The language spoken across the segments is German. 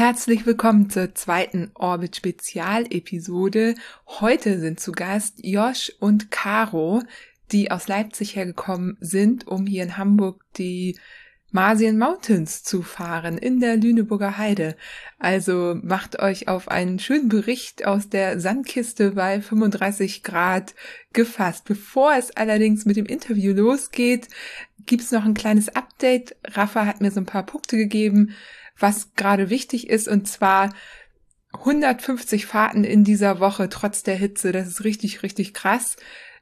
Herzlich willkommen zur zweiten Orbit Spezialepisode. Heute sind zu Gast Josh und Caro, die aus Leipzig hergekommen sind, um hier in Hamburg die Marsian Mountains zu fahren in der Lüneburger Heide. Also macht euch auf einen schönen Bericht aus der Sandkiste bei 35 Grad gefasst. Bevor es allerdings mit dem Interview losgeht, gibt's noch ein kleines Update. Rafa hat mir so ein paar Punkte gegeben, was gerade wichtig ist, und zwar 150 Fahrten in dieser Woche trotz der Hitze. Das ist richtig, richtig krass.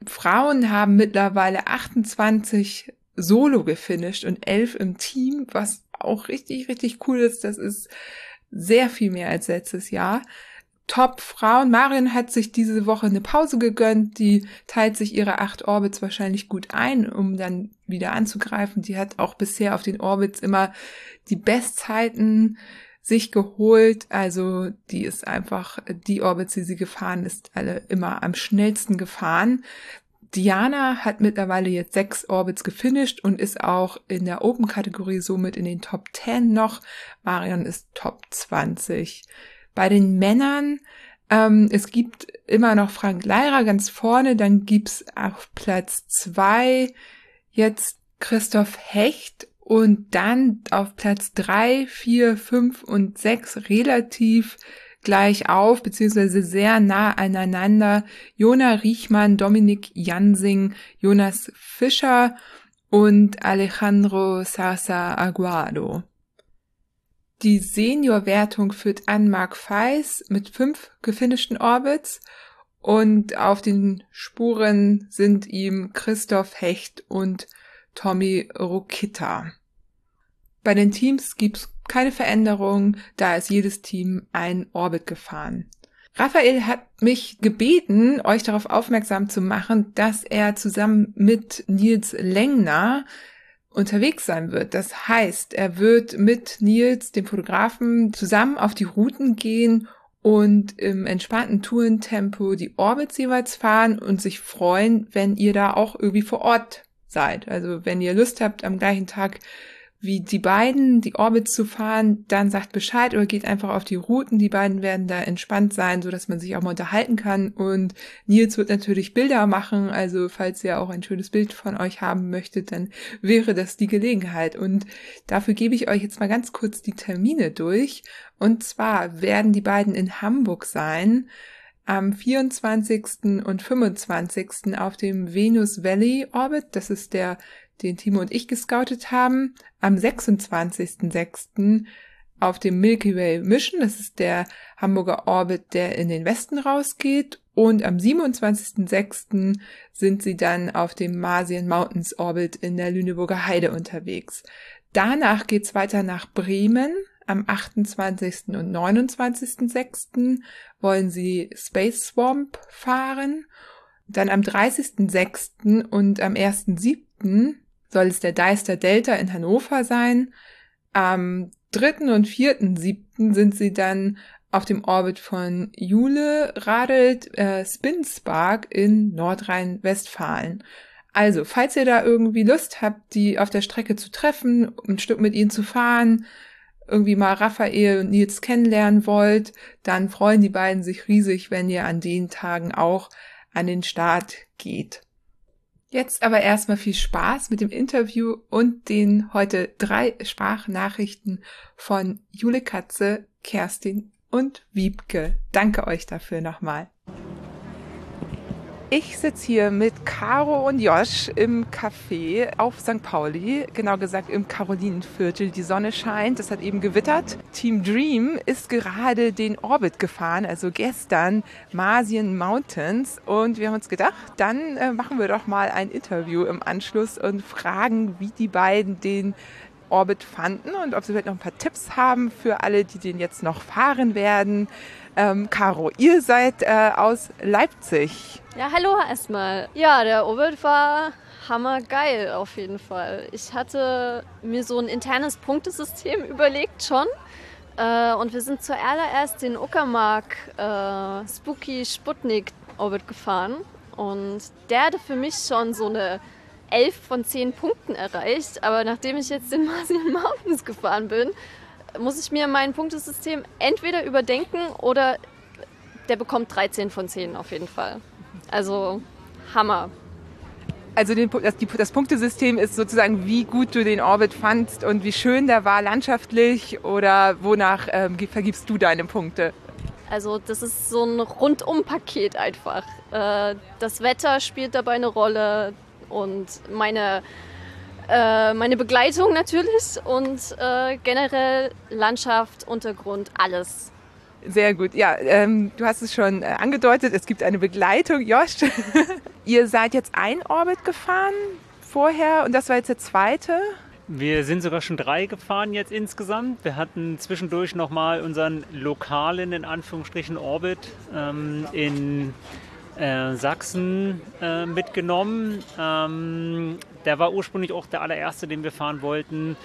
Frauen haben mittlerweile 28 solo gefinisht und 11 im Team, was auch richtig, richtig cool ist. Das ist sehr viel mehr als letztes Jahr. Top-Frauen. Marion hat sich diese Woche eine Pause gegönnt. Die teilt sich ihre acht Orbits wahrscheinlich gut ein, um dann wieder anzugreifen. Die hat auch bisher auf den Orbits immer die Bestzeiten sich geholt. Also die ist einfach, die Orbits, die sie gefahren ist, alle immer am schnellsten gefahren. Diana hat mittlerweile jetzt sechs Orbits gefinisht und ist auch in der Open-Kategorie somit in den Top 10 noch. Marion ist Top 20. Bei den Männern, ähm, es gibt immer noch Frank Leirer ganz vorne, dann gibt's auf Platz zwei jetzt Christoph Hecht und dann auf Platz drei, vier, fünf und sechs relativ gleich auf, beziehungsweise sehr nah aneinander. Jona Riechmann, Dominik Jansing, Jonas Fischer und Alejandro Sasa Aguado. Die Senior-Wertung führt an Mark Feis mit fünf gefinischten Orbits und auf den Spuren sind ihm Christoph Hecht und Tommy Rokita. Bei den Teams gibt's keine Veränderung, da ist jedes Team ein Orbit gefahren. Raphael hat mich gebeten, euch darauf aufmerksam zu machen, dass er zusammen mit Nils Lengner unterwegs sein wird. Das heißt, er wird mit Nils, dem Fotografen, zusammen auf die Routen gehen und im entspannten Tourentempo die Orbits jeweils fahren und sich freuen, wenn ihr da auch irgendwie vor Ort seid. Also wenn ihr Lust habt, am gleichen Tag wie die beiden die Orbits zu fahren, dann sagt Bescheid oder geht einfach auf die Routen. Die beiden werden da entspannt sein, so dass man sich auch mal unterhalten kann. Und Nils wird natürlich Bilder machen. Also falls ihr auch ein schönes Bild von euch haben möchtet, dann wäre das die Gelegenheit. Und dafür gebe ich euch jetzt mal ganz kurz die Termine durch. Und zwar werden die beiden in Hamburg sein am 24. und 25. auf dem Venus Valley Orbit. Das ist der den Timo und ich gescoutet haben, am 26.06. auf dem Milky Way Mission. Das ist der Hamburger Orbit, der in den Westen rausgeht. Und am 27.06. sind sie dann auf dem Marsian Mountains Orbit in der Lüneburger Heide unterwegs. Danach geht's weiter nach Bremen. Am 28. und 29.06. wollen sie Space Swamp fahren. Dann am 30.06. und am 1.07 soll es der Deister Delta in Hannover sein. Am 3. und 4.7. sind sie dann auf dem Orbit von Jule radelt äh, Spinspark in Nordrhein-Westfalen. Also, falls ihr da irgendwie Lust habt, die auf der Strecke zu treffen, ein Stück mit ihnen zu fahren, irgendwie mal Raphael und Nils kennenlernen wollt, dann freuen die beiden sich riesig, wenn ihr an den Tagen auch an den Start geht. Jetzt aber erstmal viel Spaß mit dem Interview und den heute drei Sprachnachrichten von Jule Katze, Kerstin und Wiebke. Danke euch dafür nochmal. Ich sitze hier mit Caro und Josh im Café auf St. Pauli, genau gesagt im Karolinenviertel. Die Sonne scheint, es hat eben gewittert. Team Dream ist gerade den Orbit gefahren, also gestern Marsian Mountains. Und wir haben uns gedacht, dann äh, machen wir doch mal ein Interview im Anschluss und fragen, wie die beiden den Orbit fanden und ob sie vielleicht noch ein paar Tipps haben für alle, die den jetzt noch fahren werden. Ähm, Caro, ihr seid äh, aus Leipzig. Ja, hallo erstmal. Ja, der Orbit war hammergeil auf jeden Fall. Ich hatte mir so ein internes Punktesystem überlegt schon. Äh, und wir sind zuallererst den Uckermark äh, Spooky Sputnik Orbit gefahren. Und der hatte für mich schon so eine 11 von 10 Punkten erreicht. Aber nachdem ich jetzt den Martian Mountains gefahren bin, muss ich mir mein Punktesystem entweder überdenken oder der bekommt 13 von 10 auf jeden Fall. Also Hammer. Also den, das, die, das, Punktesystem ist sozusagen, wie gut du den Orbit fandst und wie schön der war landschaftlich oder wonach ähm, vergibst du deine Punkte? Also das ist so ein Rundum-Paket einfach. Äh, das Wetter spielt dabei eine Rolle und meine, äh, meine Begleitung natürlich und äh, generell Landschaft, Untergrund, alles. Sehr gut. Ja, ähm, du hast es schon äh, angedeutet, es gibt eine Begleitung. Josh, ihr seid jetzt ein Orbit gefahren vorher und das war jetzt der zweite. Wir sind sogar schon drei gefahren jetzt insgesamt. Wir hatten zwischendurch nochmal unseren lokalen, in Anführungsstrichen, Orbit ähm, in äh, Sachsen äh, mitgenommen. Ähm, der war ursprünglich auch der allererste, den wir fahren wollten.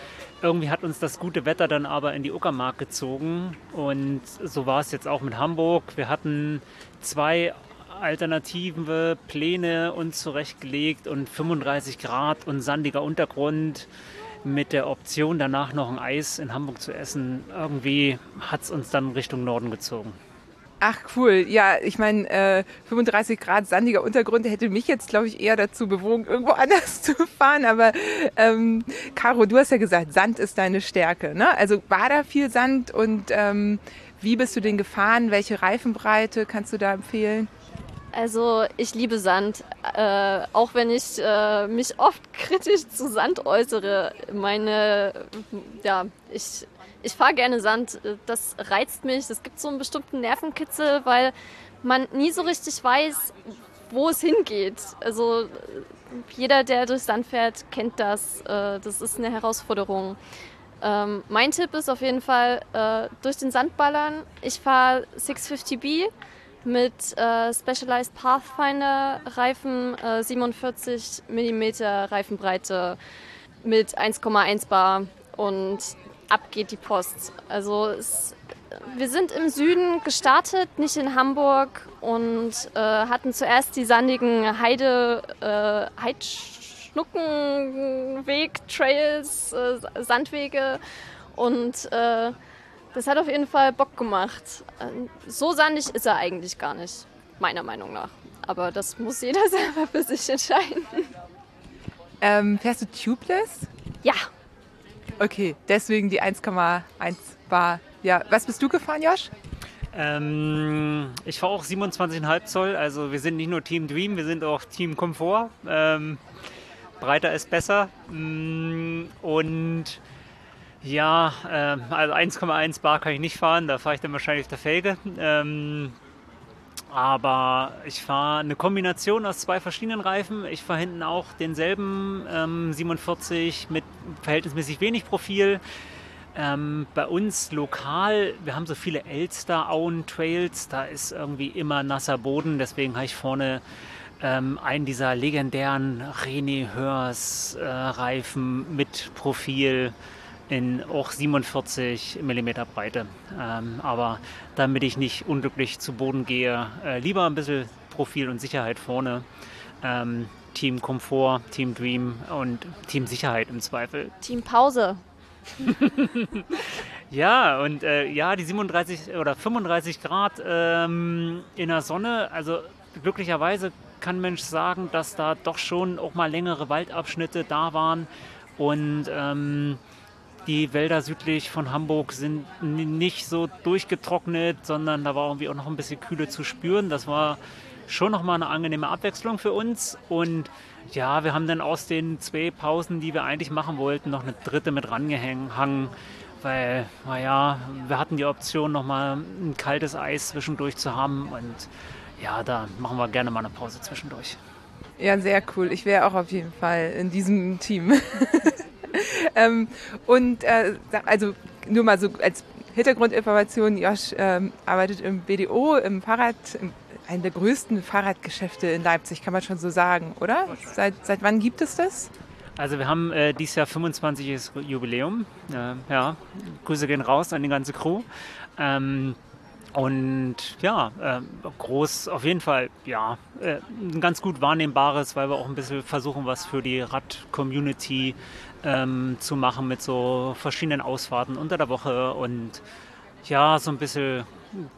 Irgendwie hat uns das gute Wetter dann aber in die Uckermark gezogen. Und so war es jetzt auch mit Hamburg. Wir hatten zwei alternative Pläne uns zurechtgelegt und 35 Grad und sandiger Untergrund mit der Option, danach noch ein Eis in Hamburg zu essen. Irgendwie hat es uns dann Richtung Norden gezogen. Ach cool, ja, ich meine, äh, 35 Grad sandiger Untergrund hätte mich jetzt, glaube ich, eher dazu bewogen, irgendwo anders zu fahren. Aber ähm, Caro, du hast ja gesagt, Sand ist deine Stärke. Ne? Also war da viel Sand und ähm, wie bist du den gefahren? Welche Reifenbreite kannst du da empfehlen? Also ich liebe Sand, äh, auch wenn ich äh, mich oft kritisch zu Sand äußere. Meine, ja, ich, ich fahre gerne Sand, das reizt mich. Es gibt so einen bestimmten Nervenkitzel, weil man nie so richtig weiß, wo es hingeht. Also jeder, der durch Sand fährt, kennt das. Äh, das ist eine Herausforderung. Ähm, mein Tipp ist auf jeden Fall äh, durch den Sand ballern. Ich fahre 650B mit äh, Specialized Pathfinder Reifen, äh, 47 mm Reifenbreite mit 1,1 Bar und ab geht die Post. Also es, wir sind im Süden gestartet, nicht in Hamburg und äh, hatten zuerst die sandigen Heide, äh, Heidschnuckenweg, Trails, äh, Sandwege und äh, das hat auf jeden Fall Bock gemacht. Ähm, so sandig ist er eigentlich gar nicht, meiner Meinung nach. Aber das muss jeder selber für sich entscheiden. Ähm, fährst du tubeless? Ja. Okay, deswegen die 1,1 Bar. Ja, was bist du gefahren, Josh? Ähm, ich fahre auch 27,5 Zoll. Also wir sind nicht nur Team Dream, wir sind auch Team Komfort. Ähm, breiter ist besser. Mm, und ja, äh, also 1,1 Bar kann ich nicht fahren, da fahre ich dann wahrscheinlich auf der Felge. Ähm, aber ich fahre eine Kombination aus zwei verschiedenen Reifen. Ich fahre hinten auch denselben ähm, 47 mit verhältnismäßig wenig Profil. Ähm, bei uns lokal, wir haben so viele Elster-Auen-Trails, da ist irgendwie immer nasser Boden, deswegen habe ich vorne ähm, einen dieser legendären René Hörs äh, Reifen mit Profil in auch 47 mm Breite. Ähm, aber damit ich nicht unglücklich zu Boden gehe, äh, lieber ein bisschen Profil und Sicherheit vorne. Ähm, Team Komfort, Team Dream und Team Sicherheit im Zweifel. Team Pause. ja, und äh, ja, die 37 oder 35 Grad ähm, in der Sonne, also glücklicherweise kann Mensch sagen, dass da doch schon auch mal längere Waldabschnitte da waren und ähm, die Wälder südlich von Hamburg sind nicht so durchgetrocknet, sondern da war irgendwie auch noch ein bisschen Kühle zu spüren. Das war schon nochmal eine angenehme Abwechslung für uns. Und ja, wir haben dann aus den zwei Pausen, die wir eigentlich machen wollten, noch eine dritte mit rangehangen, weil, naja, wir hatten die Option, nochmal ein kaltes Eis zwischendurch zu haben. Und ja, da machen wir gerne mal eine Pause zwischendurch. Ja, sehr cool. Ich wäre auch auf jeden Fall in diesem Team. ähm, und äh, also nur mal so als Hintergrundinformation, Josh ähm, arbeitet im BDO, im Fahrrad, im, einem der größten Fahrradgeschäfte in Leipzig, kann man schon so sagen, oder? Seit, seit wann gibt es das? Also wir haben äh, dieses Jahr 25. Jubiläum. Äh, ja, Grüße gehen raus an die ganze Crew. Ähm, und ja, äh, groß auf jeden Fall, ja, äh, ein ganz gut wahrnehmbares, weil wir auch ein bisschen versuchen, was für die Rad-Community ähm, zu machen mit so verschiedenen Ausfahrten unter der Woche und ja, so ein bisschen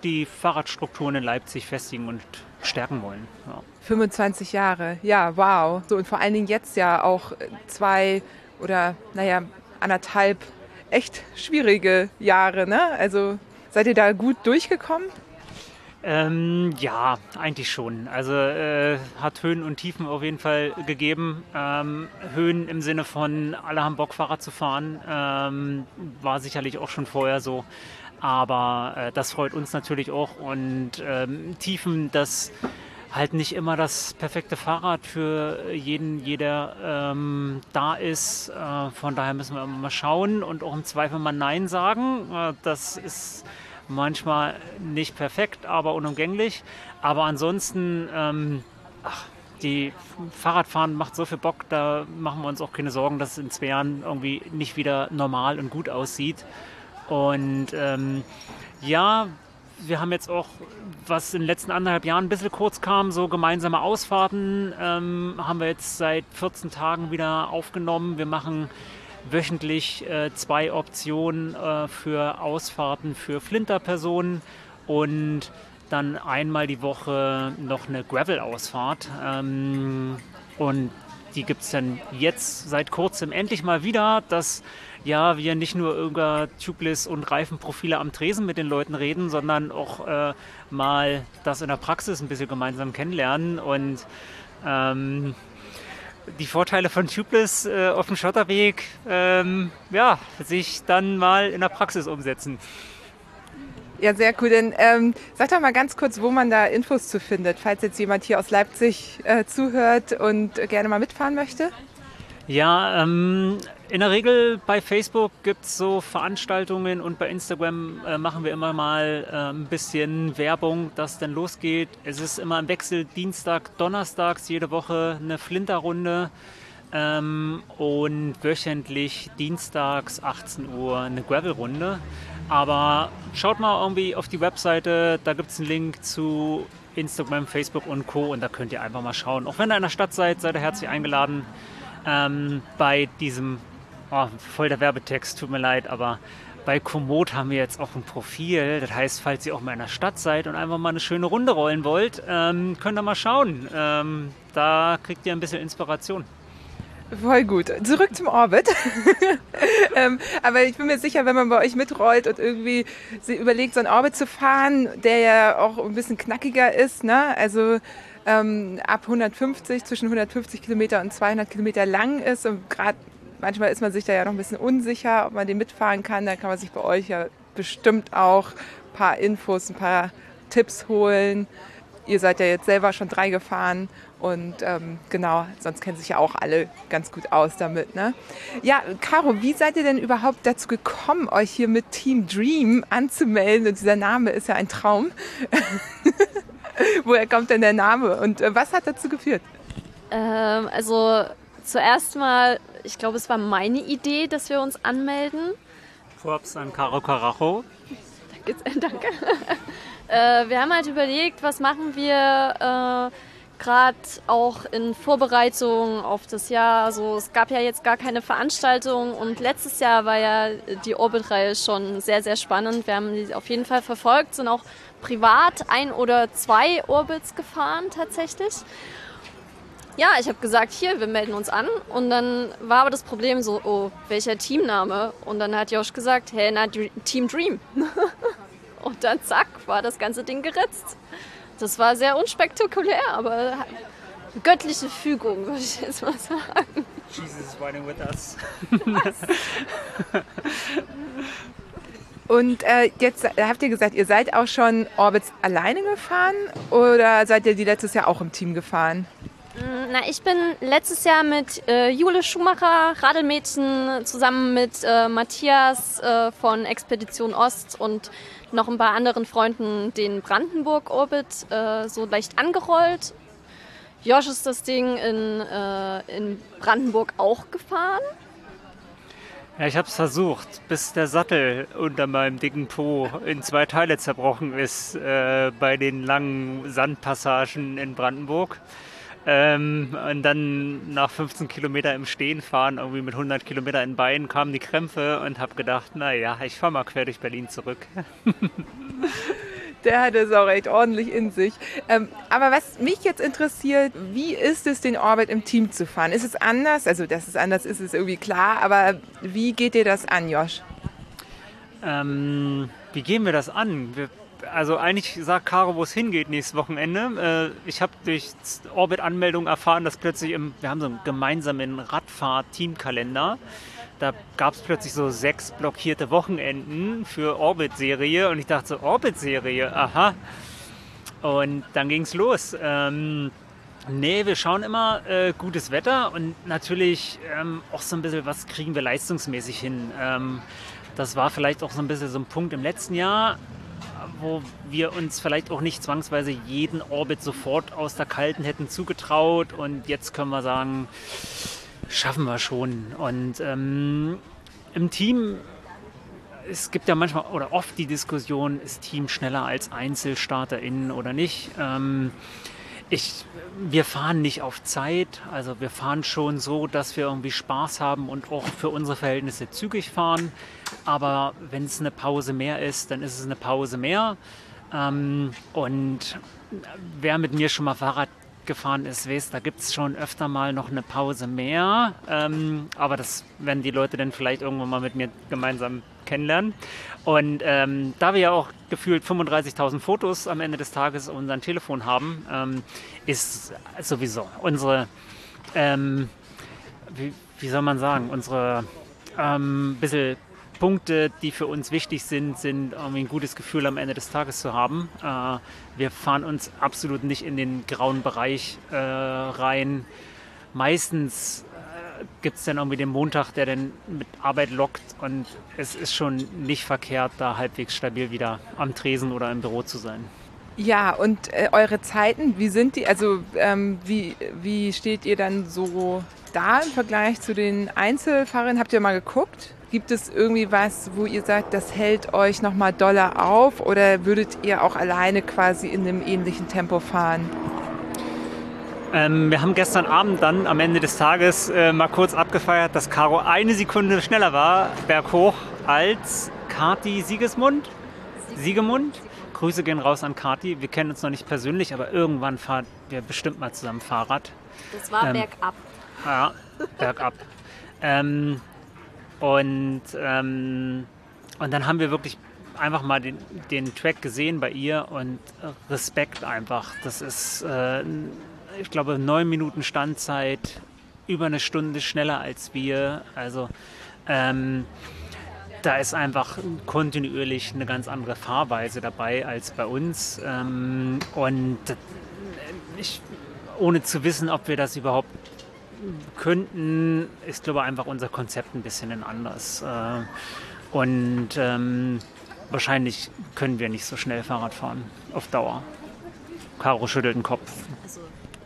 die Fahrradstrukturen in Leipzig festigen und stärken wollen. Ja. 25 Jahre, ja, wow. So, und vor allen Dingen jetzt ja auch zwei oder, naja, anderthalb echt schwierige Jahre, ne? Also seid ihr da gut durchgekommen? Ähm, ja, eigentlich schon. Also äh, hat Höhen und Tiefen auf jeden Fall gegeben. Ähm, Höhen im Sinne von alle haben Bock Fahrrad zu fahren, ähm, war sicherlich auch schon vorher so. Aber äh, das freut uns natürlich auch. Und ähm, Tiefen, dass halt nicht immer das perfekte Fahrrad für jeden, jeder ähm, da ist. Äh, von daher müssen wir mal schauen und auch im Zweifel mal Nein sagen. Äh, das ist manchmal nicht perfekt, aber unumgänglich. Aber ansonsten, ähm, ach, die Fahrradfahren macht so viel Bock, da machen wir uns auch keine Sorgen, dass es in zwei Jahren irgendwie nicht wieder normal und gut aussieht. Und ähm, ja, wir haben jetzt auch, was in den letzten anderthalb Jahren ein bisschen kurz kam, so gemeinsame Ausfahrten, ähm, haben wir jetzt seit 14 Tagen wieder aufgenommen. Wir machen wöchentlich äh, zwei Optionen äh, für Ausfahrten für Flinterpersonen und dann einmal die Woche noch eine Gravel-Ausfahrt. Ähm, und die gibt es dann jetzt seit kurzem endlich mal wieder, dass ja, wir nicht nur über Tubeless und Reifenprofile am Tresen mit den Leuten reden, sondern auch äh, mal das in der Praxis ein bisschen gemeinsam kennenlernen und ähm, die Vorteile von Tubeless äh, auf dem Schotterweg ähm, ja, sich dann mal in der Praxis umsetzen. Ja, sehr cool. Denn ähm, sag doch mal ganz kurz, wo man da Infos zu findet, falls jetzt jemand hier aus Leipzig äh, zuhört und gerne mal mitfahren möchte. Ja, ähm, in der Regel bei Facebook gibt es so Veranstaltungen und bei Instagram äh, machen wir immer mal äh, ein bisschen Werbung, dass denn losgeht. Es ist immer im Wechsel Dienstag, Donnerstags jede Woche eine Flinterrunde ähm, und wöchentlich Dienstags 18 Uhr eine Gravel-Runde. Aber schaut mal irgendwie auf die Webseite, da gibt es einen Link zu Instagram, Facebook und Co. Und da könnt ihr einfach mal schauen. Auch wenn ihr in der Stadt seid, seid ihr herzlich eingeladen ähm, bei diesem, oh, voll der Werbetext, tut mir leid, aber bei Komoot haben wir jetzt auch ein Profil. Das heißt, falls ihr auch mal in der Stadt seid und einfach mal eine schöne Runde rollen wollt, ähm, könnt ihr mal schauen. Ähm, da kriegt ihr ein bisschen Inspiration. Voll gut. Zurück zum Orbit. ähm, aber ich bin mir sicher, wenn man bei euch mitrollt und irgendwie überlegt, so einen Orbit zu fahren, der ja auch ein bisschen knackiger ist, ne? Also ähm, ab 150, zwischen 150 Kilometer und 200 Kilometer lang ist. Und gerade manchmal ist man sich da ja noch ein bisschen unsicher, ob man den mitfahren kann. Da kann man sich bei euch ja bestimmt auch ein paar Infos, ein paar Tipps holen. Ihr seid ja jetzt selber schon drei gefahren und ähm, genau, sonst kennen sich ja auch alle ganz gut aus damit. Ne? Ja, Caro, wie seid ihr denn überhaupt dazu gekommen, euch hier mit Team Dream anzumelden? Und dieser Name ist ja ein Traum. Woher kommt denn der Name und äh, was hat dazu geführt? Ähm, also zuerst mal, ich glaube, es war meine Idee, dass wir uns anmelden. Props an Caro Carajo. Danke. danke. äh, wir haben halt überlegt, was machen wir äh, gerade auch in Vorbereitung auf das Jahr. Also es gab ja jetzt gar keine Veranstaltung und letztes Jahr war ja die Orbit-Reihe schon sehr, sehr spannend. Wir haben die auf jeden Fall verfolgt, sind auch privat ein oder zwei Orbits gefahren tatsächlich. Ja, ich habe gesagt, hier, wir melden uns an. Und dann war aber das Problem so, oh, welcher Teamname? Und dann hat Josh gesagt, hey, na, Team Dream. und dann zack, war das ganze Ding geritzt. Das war sehr unspektakulär, aber göttliche Fügung, würde ich jetzt mal sagen. Jesus is riding with us. Und äh, jetzt habt ihr gesagt, ihr seid auch schon Orbits alleine gefahren oder seid ihr die letztes Jahr auch im Team gefahren? Mm, na, ich bin letztes Jahr mit äh, Jule Schumacher, Radelmädchen, zusammen mit äh, Matthias äh, von Expedition Ost und noch ein paar anderen Freunden den Brandenburg-Orbit äh, so leicht angerollt. Josh ist das Ding in, äh, in Brandenburg auch gefahren. Ja, ich habe es versucht, bis der Sattel unter meinem dicken Po in zwei Teile zerbrochen ist äh, bei den langen Sandpassagen in Brandenburg. Ähm, und dann nach 15 Kilometer im Stehen fahren, irgendwie mit 100 Kilometer in Beinen, kamen die Krämpfe und habe gedacht, naja, ich fahre mal quer durch Berlin zurück. Der hat es auch recht ordentlich in sich. Ähm, aber was mich jetzt interessiert, wie ist es, den Orbit im Team zu fahren? Ist es anders? Also, dass es anders ist, ist irgendwie klar. Aber wie geht dir das an, Josh? Ähm, wie gehen wir das an? Wir, also eigentlich sagt Caro, wo es hingeht nächstes Wochenende. Äh, ich habe durch Orbit-Anmeldung erfahren, dass plötzlich im, wir haben so einen gemeinsamen Radfahrt-Teamkalender. Da gab es plötzlich so sechs blockierte Wochenenden für Orbit-Serie und ich dachte so, Orbit-Serie, aha. Und dann ging es los. Ähm, nee, wir schauen immer äh, gutes Wetter und natürlich ähm, auch so ein bisschen, was kriegen wir leistungsmäßig hin. Ähm, das war vielleicht auch so ein bisschen so ein Punkt im letzten Jahr, wo wir uns vielleicht auch nicht zwangsweise jeden Orbit sofort aus der Kalten hätten zugetraut und jetzt können wir sagen, schaffen wir schon. Und ähm, im Team, es gibt ja manchmal oder oft die Diskussion, ist Team schneller als EinzelstarterInnen oder nicht? Ähm, ich, wir fahren nicht auf Zeit, also wir fahren schon so, dass wir irgendwie Spaß haben und auch für unsere Verhältnisse zügig fahren. Aber wenn es eine Pause mehr ist, dann ist es eine Pause mehr. Ähm, und wer mit mir schon mal Fahrrad gefahren ist, weiß, da gibt es schon öfter mal noch eine Pause mehr. Ähm, aber das werden die Leute dann vielleicht irgendwann mal mit mir gemeinsam kennenlernen. Und ähm, da wir ja auch gefühlt 35.000 Fotos am Ende des Tages auf unserem Telefon haben, ähm, ist sowieso unsere, ähm, wie, wie, soll man sagen, unsere ähm, bisschen Punkte, die für uns wichtig sind, sind irgendwie ein gutes Gefühl am Ende des Tages zu haben. Äh, wir fahren uns absolut nicht in den grauen Bereich äh, rein. Meistens gibt es dann irgendwie den Montag, der dann mit Arbeit lockt und es ist schon nicht verkehrt, da halbwegs stabil wieder am Tresen oder im Büro zu sein. Ja, und äh, eure Zeiten, wie sind die? Also ähm, wie, wie steht ihr dann so da im Vergleich zu den Einzelfahrern? Habt ihr mal geguckt? Gibt es irgendwie was, wo ihr sagt, das hält euch nochmal doller auf oder würdet ihr auch alleine quasi in einem ähnlichen Tempo fahren? Ähm, wir haben gestern Abend dann am Ende des Tages äh, mal kurz abgefeiert, dass Caro eine Sekunde schneller war, berghoch, als Kati Siegesmund. Siegemund. Grüße gehen raus an Kati. Wir kennen uns noch nicht persönlich, aber irgendwann fahren wir bestimmt mal zusammen Fahrrad. Das war ähm, bergab. Ja, bergab. ähm, und, ähm, und dann haben wir wirklich einfach mal den, den Track gesehen bei ihr und Respekt einfach. Das ist, äh, ich glaube, neun Minuten Standzeit, über eine Stunde schneller als wir. Also ähm, da ist einfach kontinuierlich eine ganz andere Fahrweise dabei als bei uns. Ähm, und ich, ohne zu wissen, ob wir das überhaupt könnten, ist, glaube ich, einfach unser Konzept ein bisschen anders. Äh, und ähm, wahrscheinlich können wir nicht so schnell Fahrrad fahren, auf Dauer. Caro schüttelt den Kopf. Also,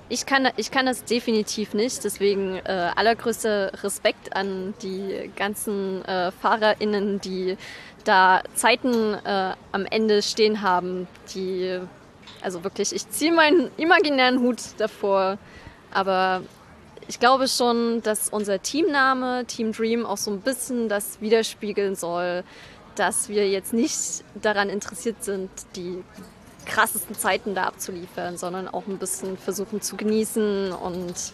ich kann, ich kann das definitiv nicht, deswegen äh, allergrößter Respekt an die ganzen äh, FahrerInnen, die da Zeiten äh, am Ende stehen haben, die, also wirklich, ich ziehe meinen imaginären Hut davor, aber ich glaube schon, dass unser Teamname Team Dream auch so ein bisschen das widerspiegeln soll, dass wir jetzt nicht daran interessiert sind, die krassesten Zeiten da abzuliefern, sondern auch ein bisschen versuchen zu genießen und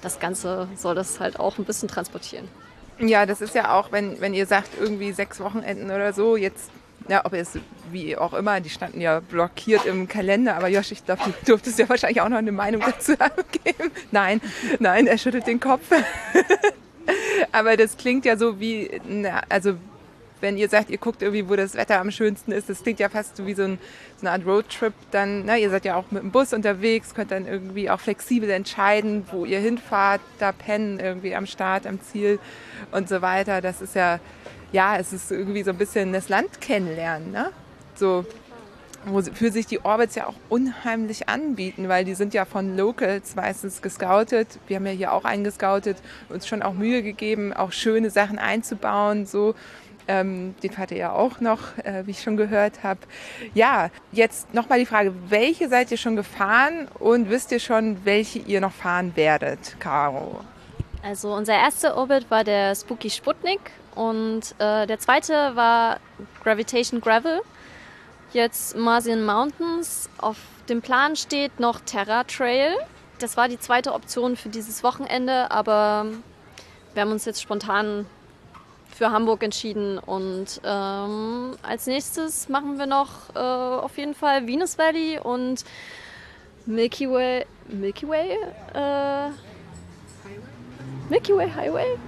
das Ganze soll das halt auch ein bisschen transportieren. Ja, das ist ja auch, wenn, wenn ihr sagt, irgendwie sechs Wochenenden oder so, jetzt ja, ob es wie auch immer, die standen ja blockiert im Kalender, aber Josh, ich glaube, du durftest ja wahrscheinlich auch noch eine Meinung dazu abgeben. Nein, nein, er schüttelt den Kopf. aber das klingt ja so wie, na, also wenn ihr sagt, ihr guckt irgendwie, wo das Wetter am schönsten ist, das klingt ja fast so wie so, ein, so eine Art Roadtrip. Dann, na, ihr seid ja auch mit dem Bus unterwegs, könnt dann irgendwie auch flexibel entscheiden, wo ihr hinfahrt, da pennen irgendwie am Start, am Ziel und so weiter. Das ist ja ja, es ist irgendwie so ein bisschen das Land kennenlernen. Ne? So, wofür sich die Orbits ja auch unheimlich anbieten, weil die sind ja von Locals meistens gescoutet. Wir haben ja hier auch einen gescoutet, uns schon auch Mühe gegeben, auch schöne Sachen einzubauen, so. Ähm, den fahrt ihr ja auch noch, äh, wie ich schon gehört habe. Ja, jetzt nochmal die Frage, welche seid ihr schon gefahren und wisst ihr schon, welche ihr noch fahren werdet, Caro? Also unser erster Orbit war der Spooky Sputnik und äh, der zweite war Gravitation Gravel. Jetzt Marsian Mountains. Auf dem Plan steht noch Terra Trail. Das war die zweite Option für dieses Wochenende, aber wir haben uns jetzt spontan für Hamburg entschieden. Und ähm, als nächstes machen wir noch äh, auf jeden Fall Venus Valley und Milky Way. Milky Way? Äh, Milky Way Highway?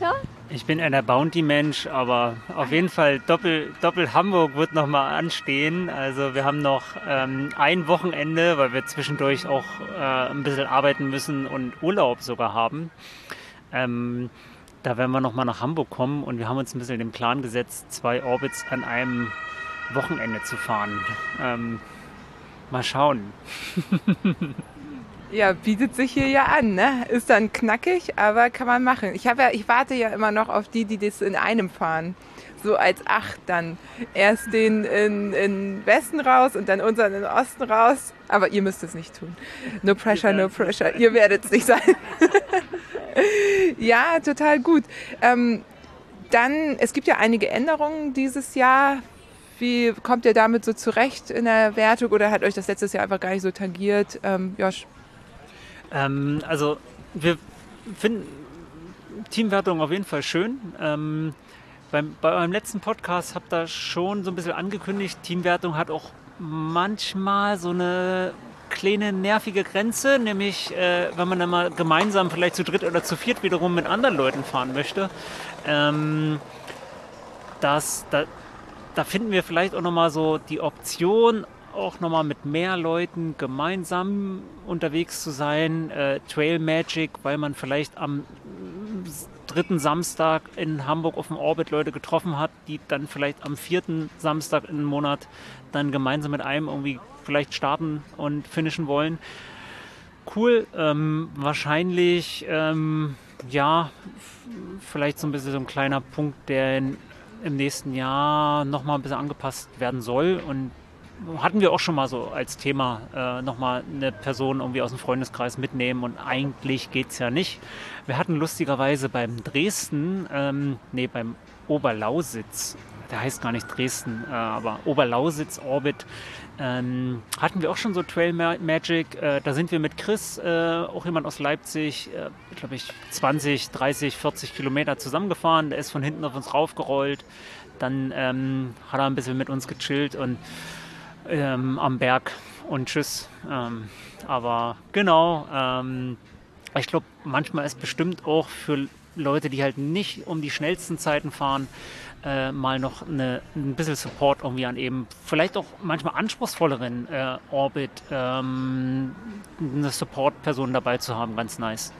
Ja? Ich bin einer Bounty-Mensch, aber auf jeden Fall Doppel, Doppel Hamburg wird nochmal anstehen. Also wir haben noch ähm, ein Wochenende, weil wir zwischendurch auch äh, ein bisschen arbeiten müssen und Urlaub sogar haben. Ähm, da werden wir nochmal nach Hamburg kommen und wir haben uns ein bisschen den Plan gesetzt, zwei Orbits an einem Wochenende zu fahren. Ähm, mal schauen. Ja, bietet sich hier ja an, ne? Ist dann knackig, aber kann man machen. Ich habe ja, ich warte ja immer noch auf die, die das in einem fahren. So als acht dann. Erst den in, in Westen raus und dann unseren in Osten raus. Aber ihr müsst es nicht tun. No pressure, no pressure. Ihr werdet es nicht sein. ja, total gut. Ähm, dann, es gibt ja einige Änderungen dieses Jahr. Wie kommt ihr damit so zurecht in der Wertung oder hat euch das letztes Jahr einfach gar nicht so tangiert? Ähm, Josh? Ähm, also wir finden Teamwertung auf jeden Fall schön. Ähm, beim, bei eurem letzten Podcast habt ihr schon so ein bisschen angekündigt, Teamwertung hat auch manchmal so eine kleine nervige Grenze, nämlich äh, wenn man dann mal gemeinsam vielleicht zu dritt oder zu viert wiederum mit anderen Leuten fahren möchte. Ähm, das, da, da finden wir vielleicht auch nochmal so die Option, auch nochmal mit mehr Leuten gemeinsam unterwegs zu sein. Äh, Trail Magic, weil man vielleicht am dritten Samstag in Hamburg auf dem Orbit Leute getroffen hat, die dann vielleicht am vierten Samstag im Monat dann gemeinsam mit einem irgendwie vielleicht starten und finishen wollen. Cool, ähm, wahrscheinlich, ähm, ja, vielleicht so ein bisschen so ein kleiner Punkt, der in, im nächsten Jahr nochmal ein bisschen angepasst werden soll und hatten wir auch schon mal so als Thema äh, nochmal eine Person irgendwie aus dem Freundeskreis mitnehmen und eigentlich geht es ja nicht. Wir hatten lustigerweise beim Dresden, ähm, nee, beim Oberlausitz, der heißt gar nicht Dresden, äh, aber Oberlausitz Orbit, ähm, hatten wir auch schon so Trail Magic. Äh, da sind wir mit Chris, äh, auch jemand aus Leipzig, äh, glaube ich, 20, 30, 40 Kilometer zusammengefahren. Der ist von hinten auf uns raufgerollt. Dann ähm, hat er ein bisschen mit uns gechillt und ähm, am Berg und tschüss. Ähm, aber genau, ähm, ich glaube, manchmal ist bestimmt auch für Leute, die halt nicht um die schnellsten Zeiten fahren, äh, mal noch eine, ein bisschen Support irgendwie an eben vielleicht auch manchmal anspruchsvolleren äh, Orbit ähm, eine Support-Person dabei zu haben, ganz nice.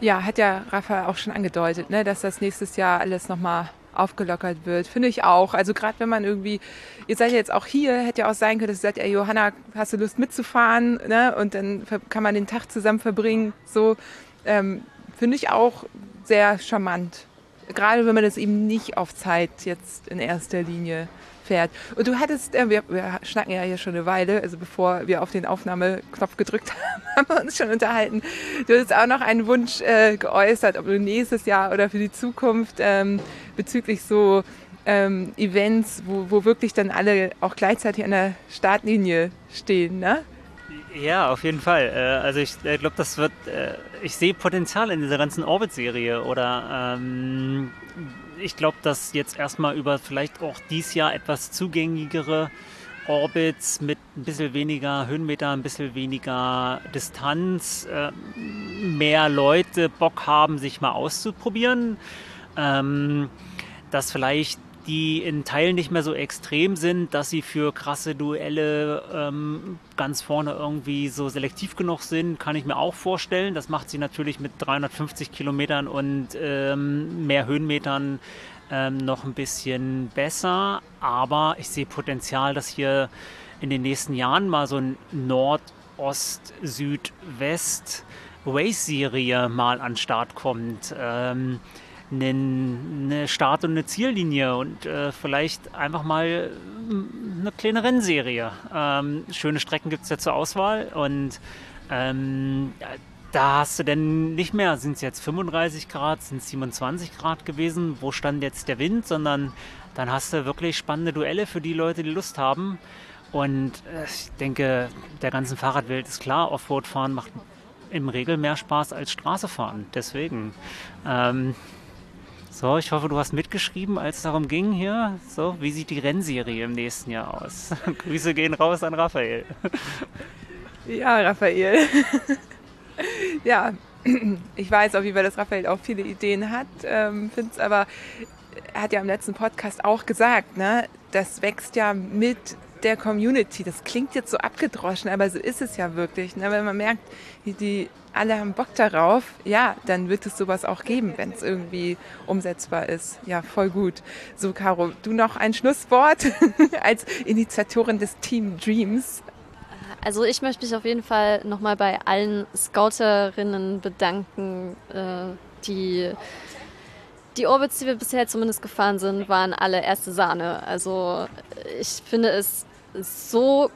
Ja, hat ja Rafa auch schon angedeutet, ne, dass das nächstes Jahr alles nochmal aufgelockert wird. Finde ich auch. Also gerade wenn man irgendwie, ihr seid ja jetzt auch hier, hätte ja auch sein können, dass ihr sagt, ey Johanna, hast du Lust mitzufahren? Ne? Und dann kann man den Tag zusammen verbringen. So ähm, finde ich auch sehr charmant. Gerade wenn man das eben nicht auf Zeit jetzt in erster Linie fährt. Und du hattest, äh, wir, wir, schnacken ja hier schon eine Weile, also bevor wir auf den Aufnahmeknopf gedrückt haben, haben wir uns schon unterhalten. Du hast auch noch einen Wunsch äh, geäußert, ob du nächstes Jahr oder für die Zukunft ähm, bezüglich so ähm, Events, wo, wo wirklich dann alle auch gleichzeitig an der Startlinie stehen, ne? Ja, auf jeden Fall. Äh, also ich äh, glaube, das wird, äh, ich sehe Potenzial in dieser ganzen Orbit-Serie oder ähm, ich glaube, dass jetzt erstmal über vielleicht auch dieses Jahr etwas zugänglichere Orbits mit ein bisschen weniger Höhenmeter, ein bisschen weniger Distanz, äh, mehr Leute Bock haben, sich mal auszuprobieren. Ähm, dass vielleicht die in Teilen nicht mehr so extrem sind, dass sie für krasse Duelle ähm, ganz vorne irgendwie so selektiv genug sind, kann ich mir auch vorstellen. Das macht sie natürlich mit 350 Kilometern und ähm, mehr Höhenmetern ähm, noch ein bisschen besser, aber ich sehe Potenzial, dass hier in den nächsten Jahren mal so ein Nordost, Süd, West Race-Serie mal an Start kommt. Ähm, eine Start- und eine Ziellinie und äh, vielleicht einfach mal eine kleine Rennserie. Ähm, schöne Strecken gibt es ja zur Auswahl und ähm, da hast du denn nicht mehr, sind es jetzt 35 Grad, sind es 27 Grad gewesen, wo stand jetzt der Wind, sondern dann hast du wirklich spannende Duelle für die Leute, die Lust haben. Und äh, ich denke, der ganzen Fahrradwelt ist klar, Offroad-Fahren macht im Regel mehr Spaß als Straße fahren. Deswegen. Ähm, so, ich hoffe, du hast mitgeschrieben, als es darum ging hier. So, wie sieht die Rennserie im nächsten Jahr aus? Grüße gehen raus an Raphael. Ja, Raphael. ja, ich weiß auf jeden Fall, dass Raphael auch viele Ideen hat. Ähm, Finde es aber, er hat ja im letzten Podcast auch gesagt, ne, das wächst ja mit der Community. Das klingt jetzt so abgedroschen, aber so ist es ja wirklich. Ne? Wenn man merkt, die alle haben Bock darauf, ja, dann wird es sowas auch geben, wenn es irgendwie umsetzbar ist. Ja, voll gut. So, Caro, du noch ein Schlusswort als Initiatorin des Team Dreams. Also ich möchte mich auf jeden Fall nochmal bei allen Scouterinnen bedanken, äh, die die Orbits, die wir bisher zumindest gefahren sind, waren alle erste Sahne. Also ich finde es so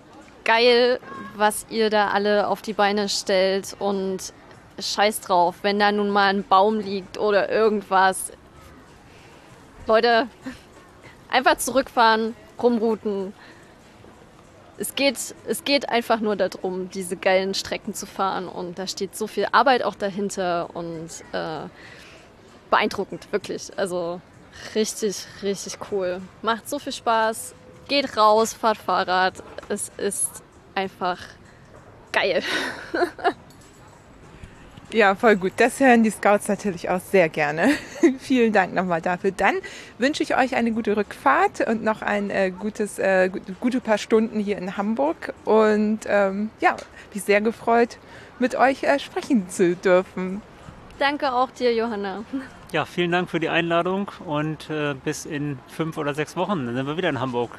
geil, was ihr da alle auf die Beine stellt und scheiß drauf, wenn da nun mal ein Baum liegt oder irgendwas. Leute, einfach zurückfahren, rumrouten. Es geht, es geht einfach nur darum, diese geilen Strecken zu fahren und da steht so viel Arbeit auch dahinter und äh, beeindruckend, wirklich. Also richtig, richtig cool. Macht so viel Spaß. Geht raus, fahrt Fahrrad. Es ist einfach geil. Ja, voll gut. Das hören die Scouts natürlich auch sehr gerne. Vielen Dank nochmal dafür. Dann wünsche ich euch eine gute Rückfahrt und noch ein äh, gutes, äh, gute paar Stunden hier in Hamburg. Und ähm, ja, mich sehr gefreut, mit euch äh, sprechen zu dürfen. Danke auch dir, Johanna. Ja, vielen Dank für die Einladung und äh, bis in fünf oder sechs Wochen. Dann sind wir wieder in Hamburg.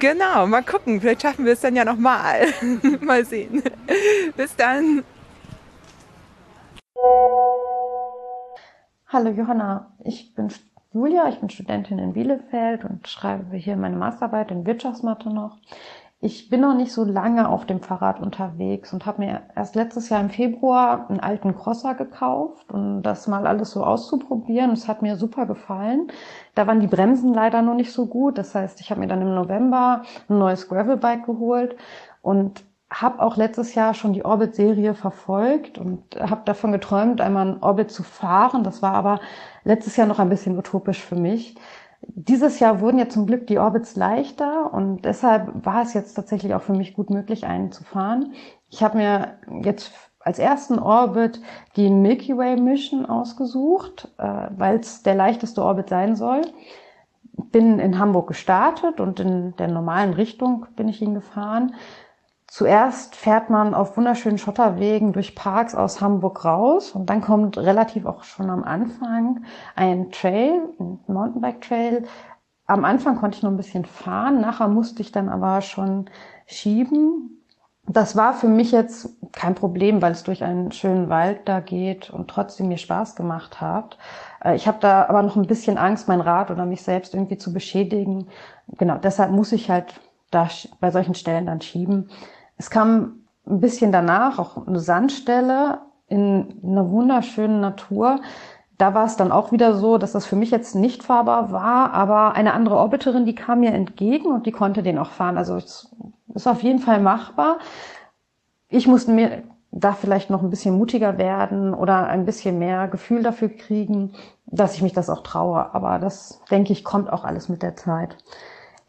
Genau, mal gucken. Vielleicht schaffen wir es dann ja nochmal. mal sehen. Bis dann. Hallo Johanna, ich bin Julia, ich bin Studentin in Bielefeld und schreibe hier meine Masterarbeit in Wirtschaftsmathe noch. Ich bin noch nicht so lange auf dem Fahrrad unterwegs und habe mir erst letztes Jahr im Februar einen alten Crosser gekauft und das mal alles so auszuprobieren. Es hat mir super gefallen. Da waren die Bremsen leider noch nicht so gut. Das heißt, ich habe mir dann im November ein neues Gravelbike geholt und habe auch letztes Jahr schon die Orbit-Serie verfolgt und habe davon geträumt, einmal ein Orbit zu fahren. Das war aber letztes Jahr noch ein bisschen utopisch für mich. Dieses Jahr wurden ja zum Glück die Orbits leichter und deshalb war es jetzt tatsächlich auch für mich gut möglich, einen zu fahren. Ich habe mir jetzt als ersten Orbit die Milky Way Mission ausgesucht, äh, weil es der leichteste Orbit sein soll. Bin in Hamburg gestartet und in der normalen Richtung bin ich ihn gefahren. Zuerst fährt man auf wunderschönen Schotterwegen durch Parks aus Hamburg raus und dann kommt relativ auch schon am Anfang ein Trail, ein Mountainbike-Trail. Am Anfang konnte ich noch ein bisschen fahren, nachher musste ich dann aber schon schieben. Das war für mich jetzt kein Problem, weil es durch einen schönen Wald da geht und trotzdem mir Spaß gemacht hat. Äh, ich habe da aber noch ein bisschen Angst, mein Rad oder mich selbst irgendwie zu beschädigen. Genau, deshalb muss ich halt da bei solchen Stellen dann schieben. Es kam ein bisschen danach auch eine Sandstelle in einer wunderschönen Natur. Da war es dann auch wieder so, dass das für mich jetzt nicht fahrbar war, aber eine andere Orbiterin, die kam mir entgegen und die konnte den auch fahren. Also es ist auf jeden Fall machbar. Ich musste mir da vielleicht noch ein bisschen mutiger werden oder ein bisschen mehr Gefühl dafür kriegen, dass ich mich das auch traue. Aber das, denke ich, kommt auch alles mit der Zeit.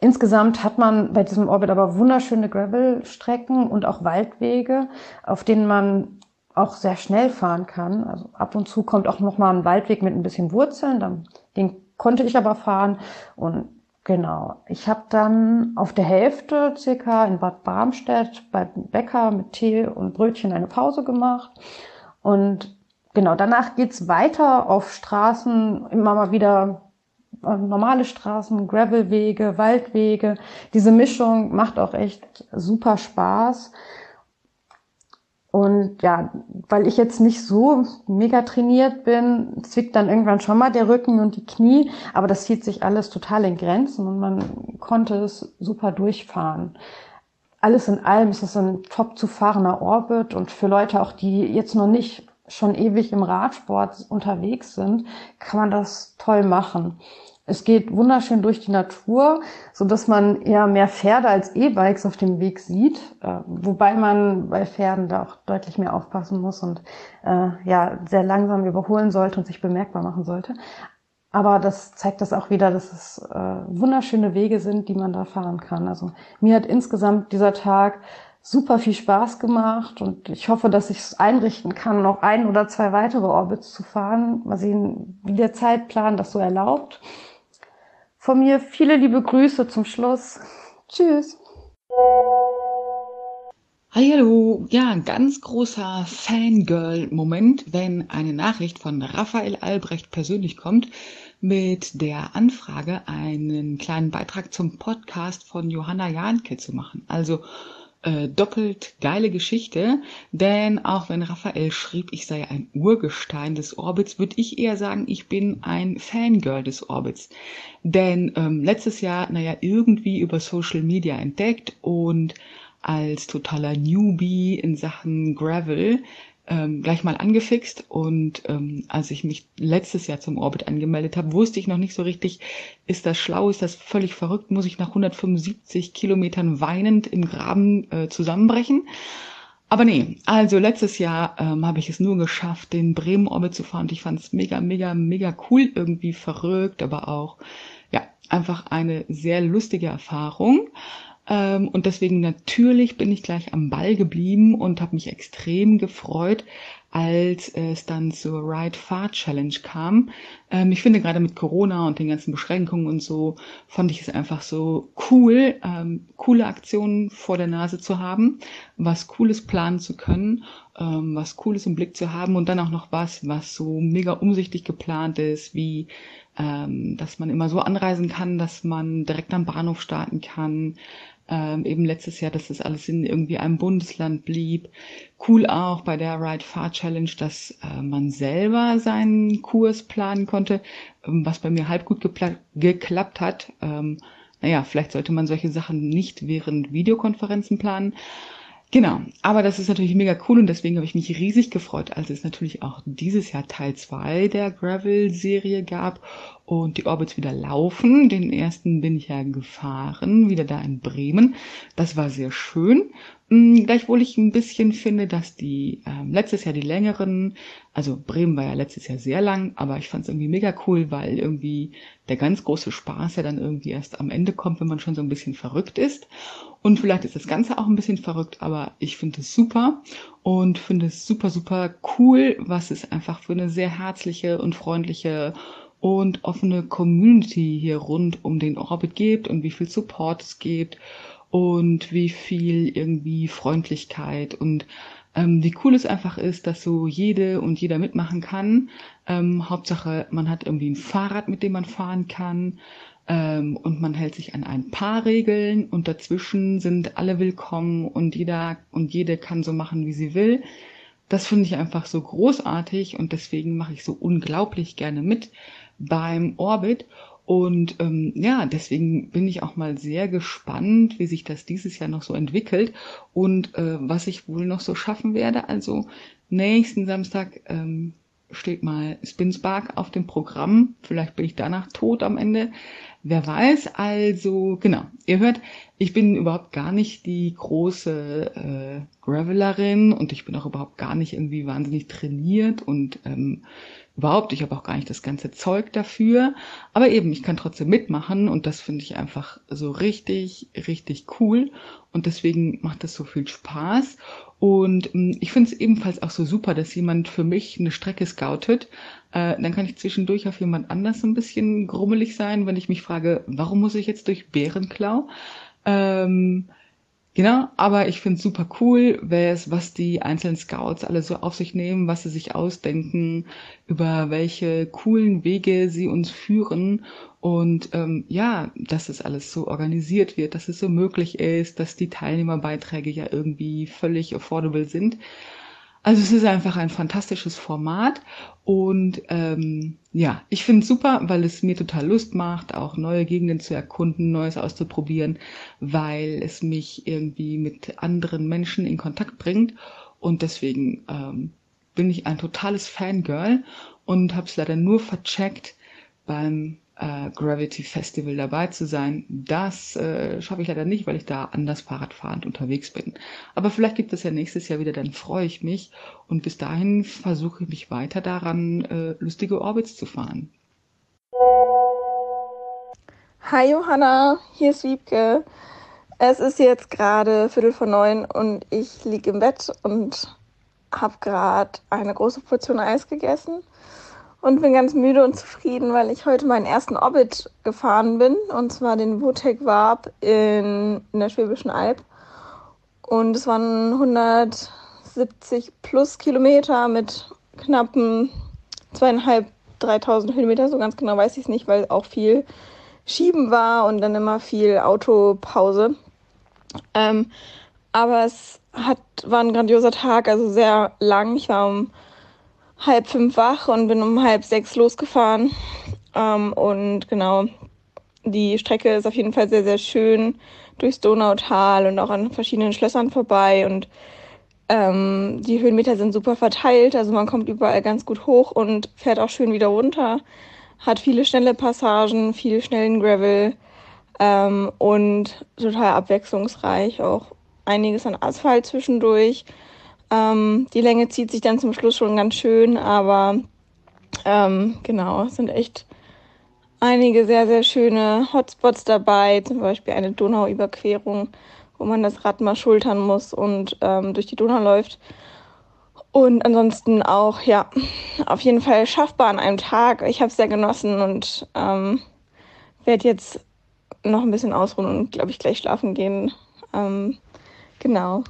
Insgesamt hat man bei diesem Orbit aber wunderschöne Gravel-Strecken und auch Waldwege, auf denen man auch sehr schnell fahren kann. Also ab und zu kommt auch noch mal ein Waldweg mit ein bisschen Wurzeln, den konnte ich aber fahren und genau. Ich habe dann auf der Hälfte circa in Bad Barmstedt bei Bäcker mit Tee und Brötchen eine Pause gemacht und genau danach geht's weiter auf Straßen immer mal wieder normale Straßen, Gravelwege, Waldwege. Diese Mischung macht auch echt super Spaß. Und ja, weil ich jetzt nicht so mega trainiert bin, zwickt dann irgendwann schon mal der Rücken und die Knie, aber das hielt sich alles total in Grenzen und man konnte es super durchfahren. Alles in allem ist es ein top zu fahrender Orbit und für Leute auch, die jetzt noch nicht schon ewig im Radsport unterwegs sind, kann man das toll machen. Es geht wunderschön durch die Natur, so dass man eher mehr Pferde als E-Bikes auf dem Weg sieht, äh, wobei man bei Pferden da auch deutlich mehr aufpassen muss und äh, ja sehr langsam überholen sollte und sich bemerkbar machen sollte. Aber das zeigt das auch wieder, dass es äh, wunderschöne Wege sind, die man da fahren kann. Also mir hat insgesamt dieser Tag super viel Spaß gemacht und ich hoffe, dass ich es einrichten kann, noch ein oder zwei weitere Orbits zu fahren. Mal sehen, wie der Zeitplan das so erlaubt. Von mir viele liebe Grüße zum Schluss. Tschüss. Hallo, ja, ein ganz großer Fangirl-Moment, wenn eine Nachricht von Raphael Albrecht persönlich kommt mit der Anfrage, einen kleinen Beitrag zum Podcast von Johanna Jahnke zu machen. Also äh, doppelt geile Geschichte, denn auch wenn Raphael schrieb, ich sei ein Urgestein des Orbits, würde ich eher sagen, ich bin ein Fangirl des Orbits. Denn ähm, letztes Jahr, naja, irgendwie über Social Media entdeckt und als totaler Newbie in Sachen Gravel ähm, gleich mal angefixt und ähm, als ich mich letztes Jahr zum Orbit angemeldet habe, wusste ich noch nicht so richtig, ist das schlau, ist das völlig verrückt, muss ich nach 175 Kilometern weinend im Graben äh, zusammenbrechen. Aber nee, also letztes Jahr ähm, habe ich es nur geschafft, den Bremen Orbit zu fahren und ich fand es mega, mega, mega cool, irgendwie verrückt, aber auch ja einfach eine sehr lustige Erfahrung. Ähm, und deswegen natürlich bin ich gleich am Ball geblieben und habe mich extrem gefreut, als es dann zur Ride Far Challenge kam. Ähm, ich finde gerade mit Corona und den ganzen Beschränkungen und so, fand ich es einfach so cool, ähm, coole Aktionen vor der Nase zu haben, was Cooles planen zu können, was Cooles im Blick zu haben und dann auch noch was, was so mega umsichtig geplant ist, wie dass man immer so anreisen kann, dass man direkt am Bahnhof starten kann, ähm, eben letztes Jahr, dass das alles in irgendwie einem Bundesland blieb. Cool auch bei der Ride Far Challenge, dass äh, man selber seinen Kurs planen konnte, ähm, was bei mir halb gut geklappt hat. Ähm, naja, vielleicht sollte man solche Sachen nicht während Videokonferenzen planen. Genau, aber das ist natürlich mega cool und deswegen habe ich mich riesig gefreut, als es natürlich auch dieses Jahr Teil 2 der Gravel-Serie gab und die Orbits wieder laufen. Den ersten bin ich ja gefahren, wieder da in Bremen. Das war sehr schön. Hm, gleichwohl ich ein bisschen finde, dass die äh, letztes Jahr die längeren, also Bremen war ja letztes Jahr sehr lang, aber ich fand es irgendwie mega cool, weil irgendwie der ganz große Spaß ja dann irgendwie erst am Ende kommt, wenn man schon so ein bisschen verrückt ist. Und vielleicht ist das Ganze auch ein bisschen verrückt, aber ich finde es super und finde es super, super cool, was es einfach für eine sehr herzliche und freundliche und offene Community hier rund um den Orbit gibt und wie viel Support es gibt und wie viel irgendwie Freundlichkeit und ähm, wie cool es einfach ist, dass so jede und jeder mitmachen kann. Ähm, Hauptsache, man hat irgendwie ein Fahrrad, mit dem man fahren kann ähm, und man hält sich an ein paar Regeln und dazwischen sind alle willkommen und jeder und jede kann so machen, wie sie will. Das finde ich einfach so großartig und deswegen mache ich so unglaublich gerne mit beim Orbit. Und ähm, ja, deswegen bin ich auch mal sehr gespannt, wie sich das dieses Jahr noch so entwickelt und äh, was ich wohl noch so schaffen werde. Also nächsten Samstag ähm, steht mal Spinspark auf dem Programm. Vielleicht bin ich danach tot am Ende. Wer weiß, also genau. Ihr hört, ich bin überhaupt gar nicht die große äh, Gravelerin und ich bin auch überhaupt gar nicht irgendwie wahnsinnig trainiert und ähm, überhaupt, ich habe auch gar nicht das ganze Zeug dafür. Aber eben, ich kann trotzdem mitmachen und das finde ich einfach so richtig, richtig cool. Und deswegen macht das so viel Spaß. Und ähm, ich finde es ebenfalls auch so super, dass jemand für mich eine Strecke scoutet. Äh, dann kann ich zwischendurch auf jemand anders ein bisschen grummelig sein, wenn ich mich frage, warum muss ich jetzt durch Bärenklau? Ähm, Genau, aber ich finde es super cool, was die einzelnen Scouts alle so auf sich nehmen, was sie sich ausdenken, über welche coolen Wege sie uns führen und ähm, ja, dass es alles so organisiert wird, dass es so möglich ist, dass die Teilnehmerbeiträge ja irgendwie völlig affordable sind. Also es ist einfach ein fantastisches Format und ähm, ja, ich finde es super, weil es mir total Lust macht, auch neue Gegenden zu erkunden, Neues auszuprobieren, weil es mich irgendwie mit anderen Menschen in Kontakt bringt. Und deswegen ähm, bin ich ein totales Fangirl und habe es leider nur vercheckt beim äh, Gravity Festival dabei zu sein. Das äh, schaffe ich leider nicht, weil ich da anders Fahrradfahrend unterwegs bin. Aber vielleicht gibt es ja nächstes Jahr wieder, dann freue ich mich. Und bis dahin versuche ich mich weiter daran, äh, lustige Orbits zu fahren. Hi Johanna, hier ist Wiebke. Es ist jetzt gerade Viertel vor neun und ich liege im Bett und habe gerade eine große Portion Eis gegessen und bin ganz müde und zufrieden, weil ich heute meinen ersten Orbit gefahren bin, und zwar den Wutec Warp in, in der Schwäbischen Alb. Und es waren 170 plus Kilometer mit knappen zweieinhalb, 3000 Kilometer, so ganz genau weiß ich es nicht, weil auch viel Schieben war und dann immer viel Autopause. Ähm, aber es hat, war ein grandioser Tag, also sehr lang. Ich war um halb fünf wach und bin um halb sechs losgefahren. Ähm, und genau, die Strecke ist auf jeden Fall sehr, sehr schön durchs Donautal und auch an verschiedenen Schlössern vorbei. Und ähm, die Höhenmeter sind super verteilt, also man kommt überall ganz gut hoch und fährt auch schön wieder runter. Hat viele schnelle Passagen, viel schnellen Gravel ähm, und total abwechslungsreich. Auch einiges an Asphalt zwischendurch. Ähm, die Länge zieht sich dann zum Schluss schon ganz schön, aber ähm, genau, es sind echt einige sehr, sehr schöne Hotspots dabei, zum Beispiel eine Donauüberquerung, wo man das Rad mal schultern muss und ähm, durch die Donau läuft. Und ansonsten auch, ja, auf jeden Fall schaffbar an einem Tag. Ich habe es sehr genossen und ähm, werde jetzt noch ein bisschen ausruhen und, glaube ich, gleich schlafen gehen. Ähm, genau.